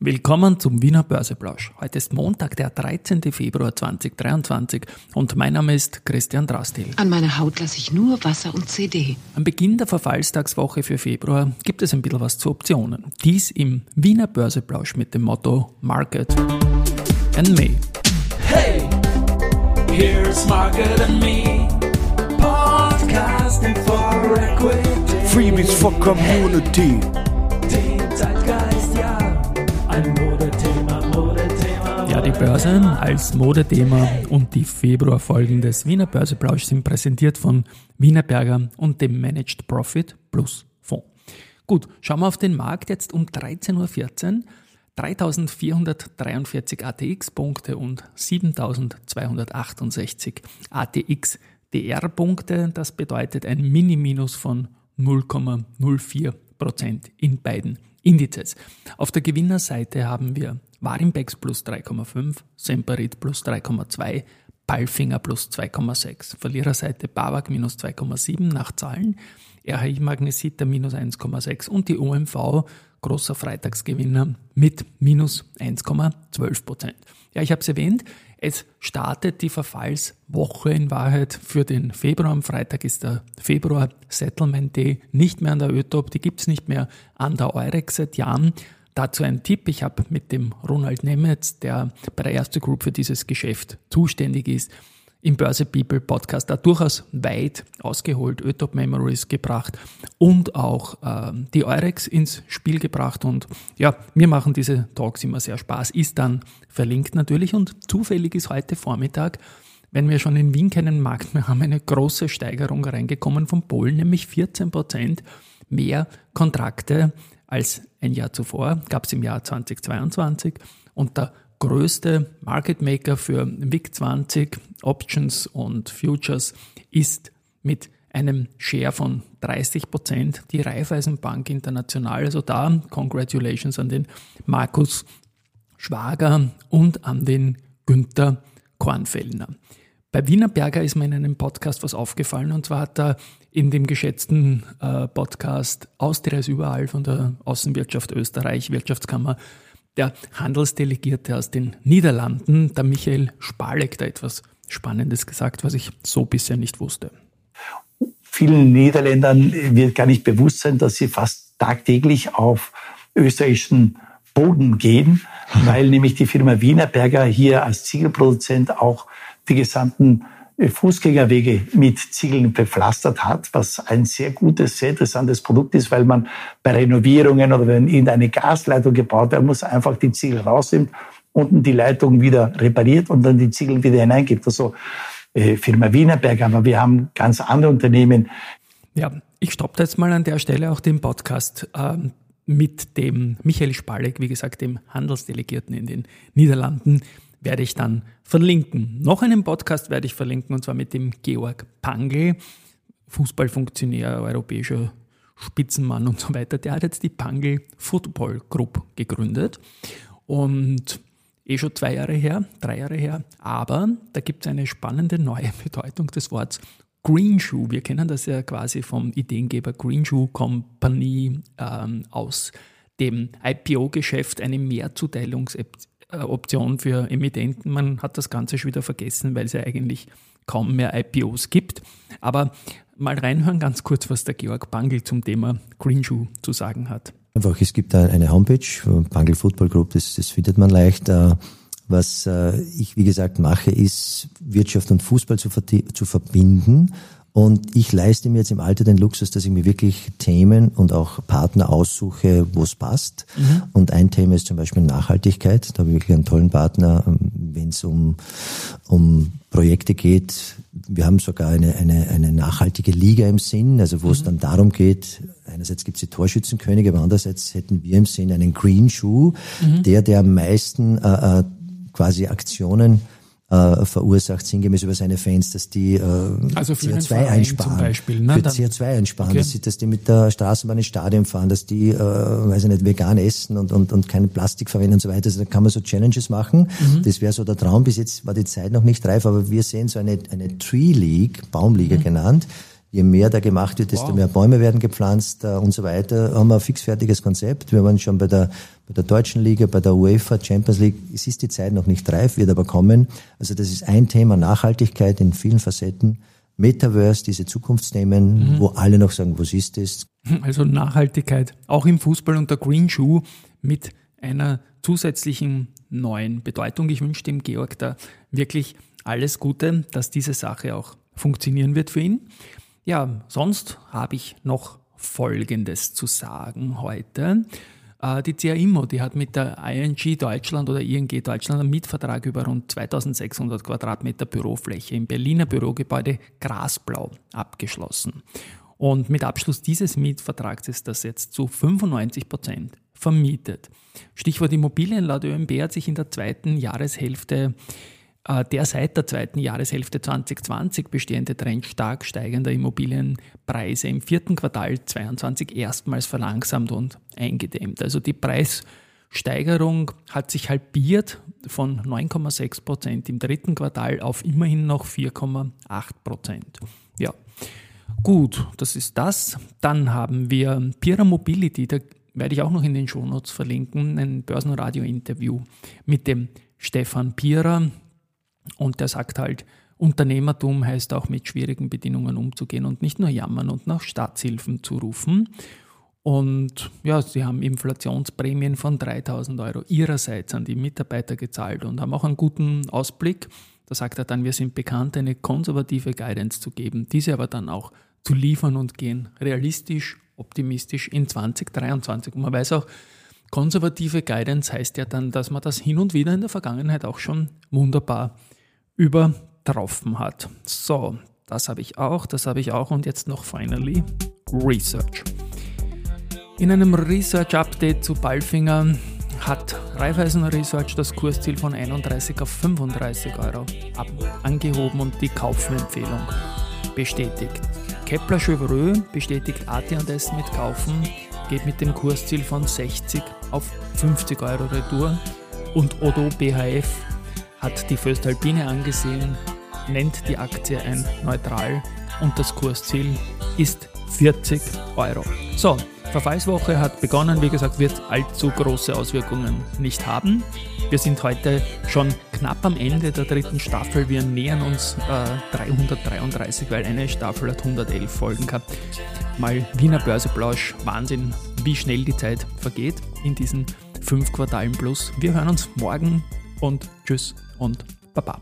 Willkommen zum Wiener Börseplausch. Heute ist Montag, der 13. Februar 2023 und mein Name ist Christian Drastil. An meiner Haut lasse ich nur Wasser und CD. Am Beginn der Verfallstagswoche für Februar gibt es ein bisschen was zu Optionen. Dies im Wiener Börseplausch mit dem Motto Market and Me. Hey, here's Market and Me. Podcasting for Equity. Freebies for Community. Ja. Ein Modethema, Modethema. Ja, die Börse als Modethema und die Februarfolgen des Wiener Börseplausch sind präsentiert von Wienerberger und dem Managed Profit Plus Fonds. Gut, schauen wir auf den Markt jetzt um 13.14 Uhr. 3443 ATX-Punkte und 7268 ATX-DR-Punkte. Das bedeutet ein Mini-Minus von 0,04 Prozent in beiden Indizes. Auf der Gewinnerseite haben wir Warimbex plus 3,5, Semperit plus 3,2, Palfinger plus 2,6, Verliererseite Bawag minus 2,7 nach Zahlen, RHI Magnesita minus 1,6 und die OMV großer Freitagsgewinner mit minus 1,12 Prozent. Ja, ich habe es erwähnt, es startet die Verfallswoche in Wahrheit für den Februar. Am Freitag ist der Februar Settlement Day nicht mehr an der ÖTOP, die gibt's nicht mehr an der Eurex seit Jahren. Dazu ein Tipp, ich habe mit dem Ronald Nemetz, der bei der Erste Group für dieses Geschäft zuständig ist, im Börse People Podcast da durchaus weit ausgeholt, ÖTOP Memories gebracht und auch äh, die Eurex ins Spiel gebracht. Und ja, mir machen diese Talks immer sehr Spaß. Ist dann verlinkt natürlich und zufällig ist heute Vormittag, wenn wir schon in Wien keinen Markt mehr haben, eine große Steigerung reingekommen von Polen, nämlich 14 Prozent mehr Kontrakte als ein Jahr zuvor, gab es im Jahr 2022. Und der größte Market Maker für WIG20 Options und Futures ist mit einem Share von 30 Prozent die Raiffeisenbank International. Also da Congratulations an den Markus Schwager und an den Günther Kornfellner. Bei Wienerberger ist mir in einem Podcast was aufgefallen und zwar hat er in dem geschätzten äh, Podcast Austria ist überall von der Außenwirtschaft Österreich, Wirtschaftskammer, der Handelsdelegierte aus den Niederlanden, der Michael Spalek, da etwas Spannendes gesagt, was ich so bisher nicht wusste. Vielen Niederländern wird gar nicht bewusst sein, dass sie fast tagtäglich auf österreichischen Boden gehen, weil nämlich die Firma Wienerberger hier als Ziegelproduzent auch die gesamten Fußgängerwege mit Ziegeln bepflastert hat, was ein sehr gutes, sehr interessantes Produkt ist, weil man bei Renovierungen oder wenn irgendeine Gasleitung gebaut werden muss, einfach die Ziegel rausnimmt, unten die Leitung wieder repariert und dann die Ziegel wieder hineingibt. Also äh, Firma Wienerberger, aber wir haben ganz andere Unternehmen. Ja, ich stoppe jetzt mal an der Stelle auch den Podcast. Ähm mit dem Michael Spalek, wie gesagt, dem Handelsdelegierten in den Niederlanden, werde ich dann verlinken. Noch einen Podcast werde ich verlinken, und zwar mit dem Georg Pangl, Fußballfunktionär, europäischer Spitzenmann und so weiter. Der hat jetzt die Pangl Football Group gegründet und eh schon zwei Jahre her, drei Jahre her, aber da gibt es eine spannende neue Bedeutung des Wortes Green Shoe. Wir kennen das ja quasi vom Ideengeber Green Shoe Company ähm, aus dem IPO-Geschäft, eine Mehrzuteilungsoption für Emittenten. Man hat das Ganze schon wieder vergessen, weil es ja eigentlich kaum mehr IPOs gibt. Aber mal reinhören ganz kurz, was der Georg Bangl zum Thema Green Shoe zu sagen hat. Einfach, es gibt eine Homepage, Bangl Football Group, das, das findet man leicht. Äh, was äh, ich, wie gesagt, mache, ist Wirtschaft und Fußball zu, zu verbinden. Und ich leiste mir jetzt im Alter den Luxus, dass ich mir wirklich Themen und auch Partner aussuche, wo es passt. Mhm. Und ein Thema ist zum Beispiel Nachhaltigkeit. Da habe ich wirklich einen tollen Partner, ähm, wenn es um, um Projekte geht. Wir haben sogar eine, eine, eine nachhaltige Liga im Sinn, also wo mhm. es dann darum geht, einerseits gibt es die Torschützenkönige, aber andererseits hätten wir im Sinn einen Green Shoe, mhm. der, der am meisten äh, äh quasi Aktionen äh, verursacht, sinngemäß über seine Fans, dass die äh, also CO2 einsparen. Zum Beispiel, ne? Für CO2 einsparen, okay. dass, sie, dass die mit der Straßenbahn ins Stadion fahren, dass die, äh, weiß ich nicht, vegan essen und, und, und kein Plastik verwenden und so weiter. Also da kann man so Challenges machen. Mhm. Das wäre so der Traum. Bis jetzt war die Zeit noch nicht reif, aber wir sehen so eine, eine Tree League, Baumliga mhm. genannt, je mehr da gemacht wird, desto Wow. mehr Bäume werden gepflanzt äh, und so weiter. Haben wir ein fixfertiges Konzept. Wir waren schon bei der, bei der deutschen Liga, bei der UEFA, Champions League. Es ist die Zeit noch nicht reif, wird aber kommen. Also das ist ein Thema Nachhaltigkeit in vielen Facetten. Metaverse, diese Zukunftsthemen, Mhm. wo alle noch sagen, was ist das? Also Nachhaltigkeit, auch im Fußball und der Green Shoe mit einer zusätzlichen neuen Bedeutung. Ich wünsche dem Georg da wirklich alles Gute, dass diese Sache auch funktionieren wird für ihn. Ja, sonst habe ich noch Folgendes zu sagen heute. Äh, Die CA Immo, die hat mit der ING Deutschland oder ING Deutschland einen Mietvertrag über rund 2600 Quadratmeter Bürofläche im Berliner Bürogebäude Grasblau abgeschlossen. Und mit Abschluss dieses Mietvertrags ist das jetzt zu 95 Prozent vermietet. Stichwort Immobilien laut ÖMB hat sich in der zweiten Jahreshälfte der seit der zweiten Jahreshälfte 2020 bestehende Trend stark steigender Immobilienpreise im vierten Quartal 22 erstmals verlangsamt und eingedämmt. Also die Preissteigerung hat sich halbiert von 9,6 Prozent im dritten Quartal auf immerhin noch 4,8 Prozent. Ja, Gut, das ist das. Dann haben wir Pira Mobility, da werde ich auch noch in den Shownotes verlinken, ein Börsenradio-Interview mit dem Stefan Pira. Und der sagt halt, Unternehmertum heißt auch mit schwierigen Bedingungen umzugehen und nicht nur jammern und nach Staatshilfen zu rufen. Und ja, sie haben Inflationsprämien von 3000 Euro ihrerseits an die Mitarbeiter gezahlt und haben auch einen guten Ausblick. Da sagt er dann, wir sind bekannt, eine konservative Guidance zu geben, diese aber dann auch zu liefern und gehen realistisch, optimistisch in 2023. Und man weiß auch, konservative Guidance heißt ja dann, dass man das hin und wieder in der Vergangenheit auch schon wunderbar übertroffen hat. So, das habe ich auch, das habe ich auch und jetzt noch finally Research. In einem Research-Update zu Balfinger hat Raiffeisen Research das Kursziel von 31 auf 35 Euro angehoben und die Kaufempfehlung bestätigt. Kepler Chevreux bestätigt AT&S mit Kaufen, geht mit dem Kursziel von 60 auf 50 Euro Retour und Odo BHF hat die Föstalpine angesehen, nennt die Aktie ein neutral und das Kursziel ist 40 Euro. So, Verfallswoche hat begonnen, wie gesagt, wird allzu große Auswirkungen nicht haben. Wir sind heute schon knapp am Ende der dritten Staffel. Wir nähern uns äh, 333, weil eine Staffel hat 111 Folgen gehabt. Mal Wiener Börseplausch, Wahnsinn, wie schnell die Zeit vergeht in diesen fünf Quartalen plus. Wir hören uns morgen und tschüss und baba.